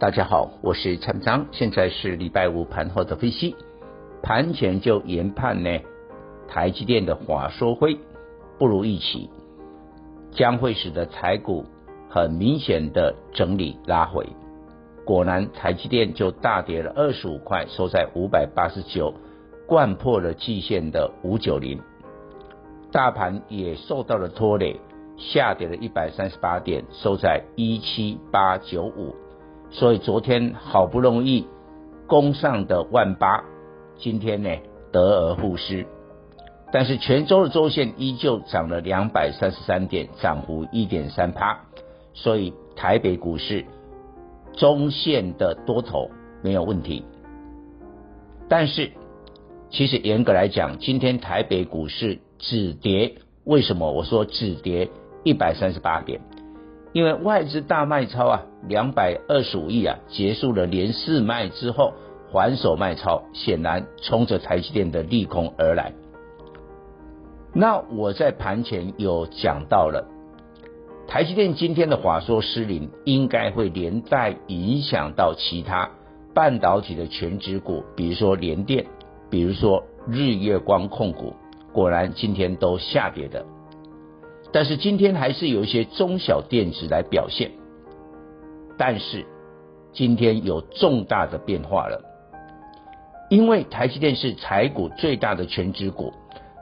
大家好，我是蔡章，现在是礼拜五盘后的分析。盘前就研判呢，台积电的法说会不如预期，将会使得台股很明显的整理拉回。果然，台积电就大跌了二十五块，收在五百八十九，掼破了季线的五九零。大盘也受到了拖累，下跌了一百三十八点，收在一七八九五。所以昨天好不容易攻上的万八，今天呢得而复失，但是全周的周线依旧涨了两百三十三点，涨幅一点三趴。所以台北股市中线的多头没有问题，但是其实严格来讲，今天台北股市止跌，为什么我说止跌一百三十八点？因为外资大卖超啊，两百二十五亿啊，结束了连四卖之后还手卖超，显然冲着台积电的利空而来。那我在盘前有讲到了，台积电今天的法说失灵，应该会连带影响到其他半导体的权值股，比如说联电，比如说日月光控股，果然今天都下跌的。但是今天还是有一些中小电子来表现，但是今天有重大的变化了，因为台积电是台股最大的权值股，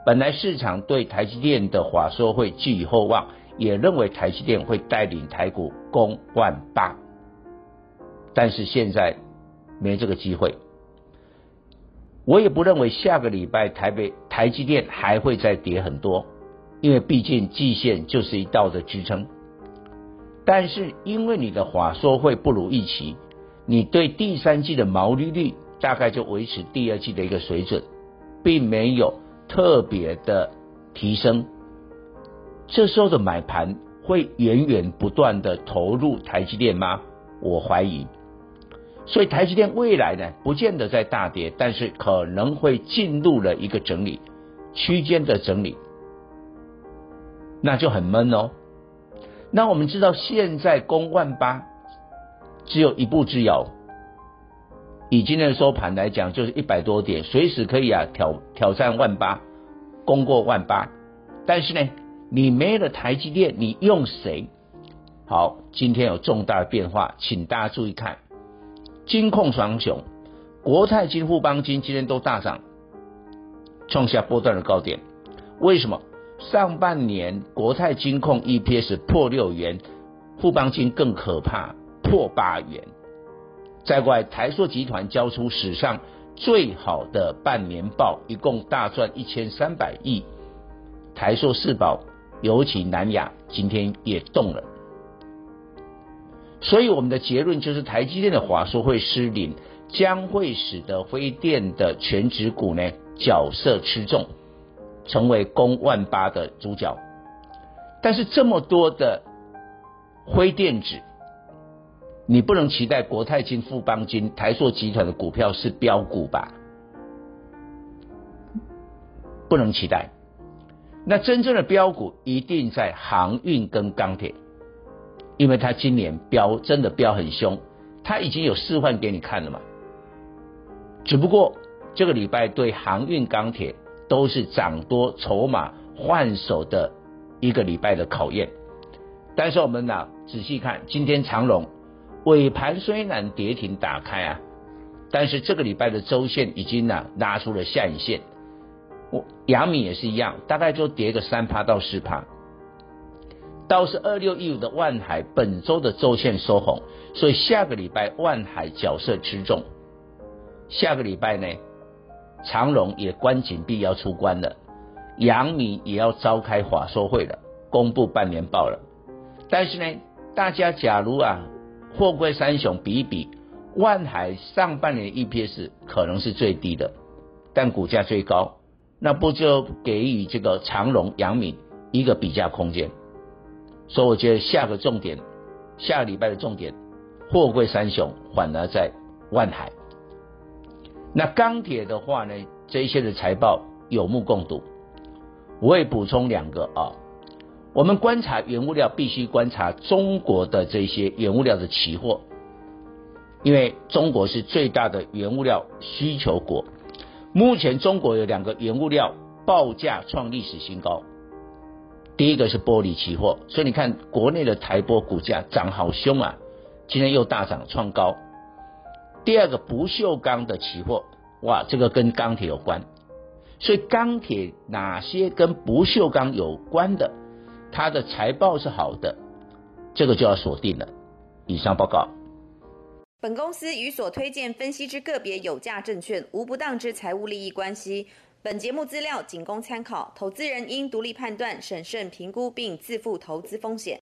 本来市场对台积电的话说会寄予厚望，也认为台积电会带领台股攻万八，但是现在没这个机会，我也不认为下个礼拜台北台积电还会再跌很多。因为毕竟季线就是一道的支撑，但是因为你的法说会不如预期，你对第三季的毛利率大概就维持第二季的一个水准，并没有特别的提升。这时候的买盘会源源不断的投入台积电吗？我怀疑。所以台积电未来呢，不见得在大跌，但是可能会进入了一个整理区间的整理。那就很闷哦。那我们知道，现在攻万八只有一步之遥。以今天的收盘来讲，就是一百多点，随时可以啊挑挑战万八，攻过万八。但是呢，你没了台积电，你用谁？好，今天有重大的变化，请大家注意看，金控双雄，国泰金、富邦金今天都大涨，创下波段的高点。为什么？上半年国泰金控 EPS 破六元，富邦金更可怕，破八元。再过来，台塑集团交出史上最好的半年报，一共大赚一千三百亿。台塑四宝，尤其南亚，今天也动了。所以我们的结论就是，台积电的华硕会失灵，将会使得辉电的全职股呢角色吃重。成为攻万八的主角，但是这么多的灰电子，你不能期待国泰金、富邦金、台塑集团的股票是标股吧？不能期待。那真正的标股一定在航运跟钢铁，因为它今年飙真的飙很凶，它已经有示范给你看了嘛。只不过这个礼拜对航运钢铁。都是涨多筹码换手的一个礼拜的考验，但是我们呢仔细看，今天长荣尾盘虽然跌停打开啊，但是这个礼拜的周线已经呢拉出了下影线。我阳明也是一样，大概就跌个三趴到四趴。倒是二六一五的万海本周的周线收红，所以下个礼拜万海角色吃重。下个礼拜呢？长荣也关紧闭要出关了，阳明也要召开法说会了，公布半年报了。但是呢，大家假如啊，货柜三雄比一比，万海上半年 EPS 可能是最低的，但股价最高，那不就给予这个长荣、阳明一个比价空间？所以我觉得下个重点，下个礼拜的重点，货柜三雄反而在万海。那钢铁的话呢，这一些的财报有目共睹。我也补充两个啊，我们观察原物料必须观察中国的这些原物料的期货，因为中国是最大的原物料需求国。目前中国有两个原物料报价创历史新高。第一个是玻璃期货，所以你看国内的台玻股价涨好凶啊，今天又大涨创高。第二个不锈钢的期货，哇，这个跟钢铁有关，所以钢铁哪些跟不锈钢有关的，它的财报是好的，这个就要锁定了。以上报告。本公司与所推荐分析之个别有价证券无不当之财务利益关系。本节目资料仅供参考，投资人应独立判断、审慎评估并自负投资风险。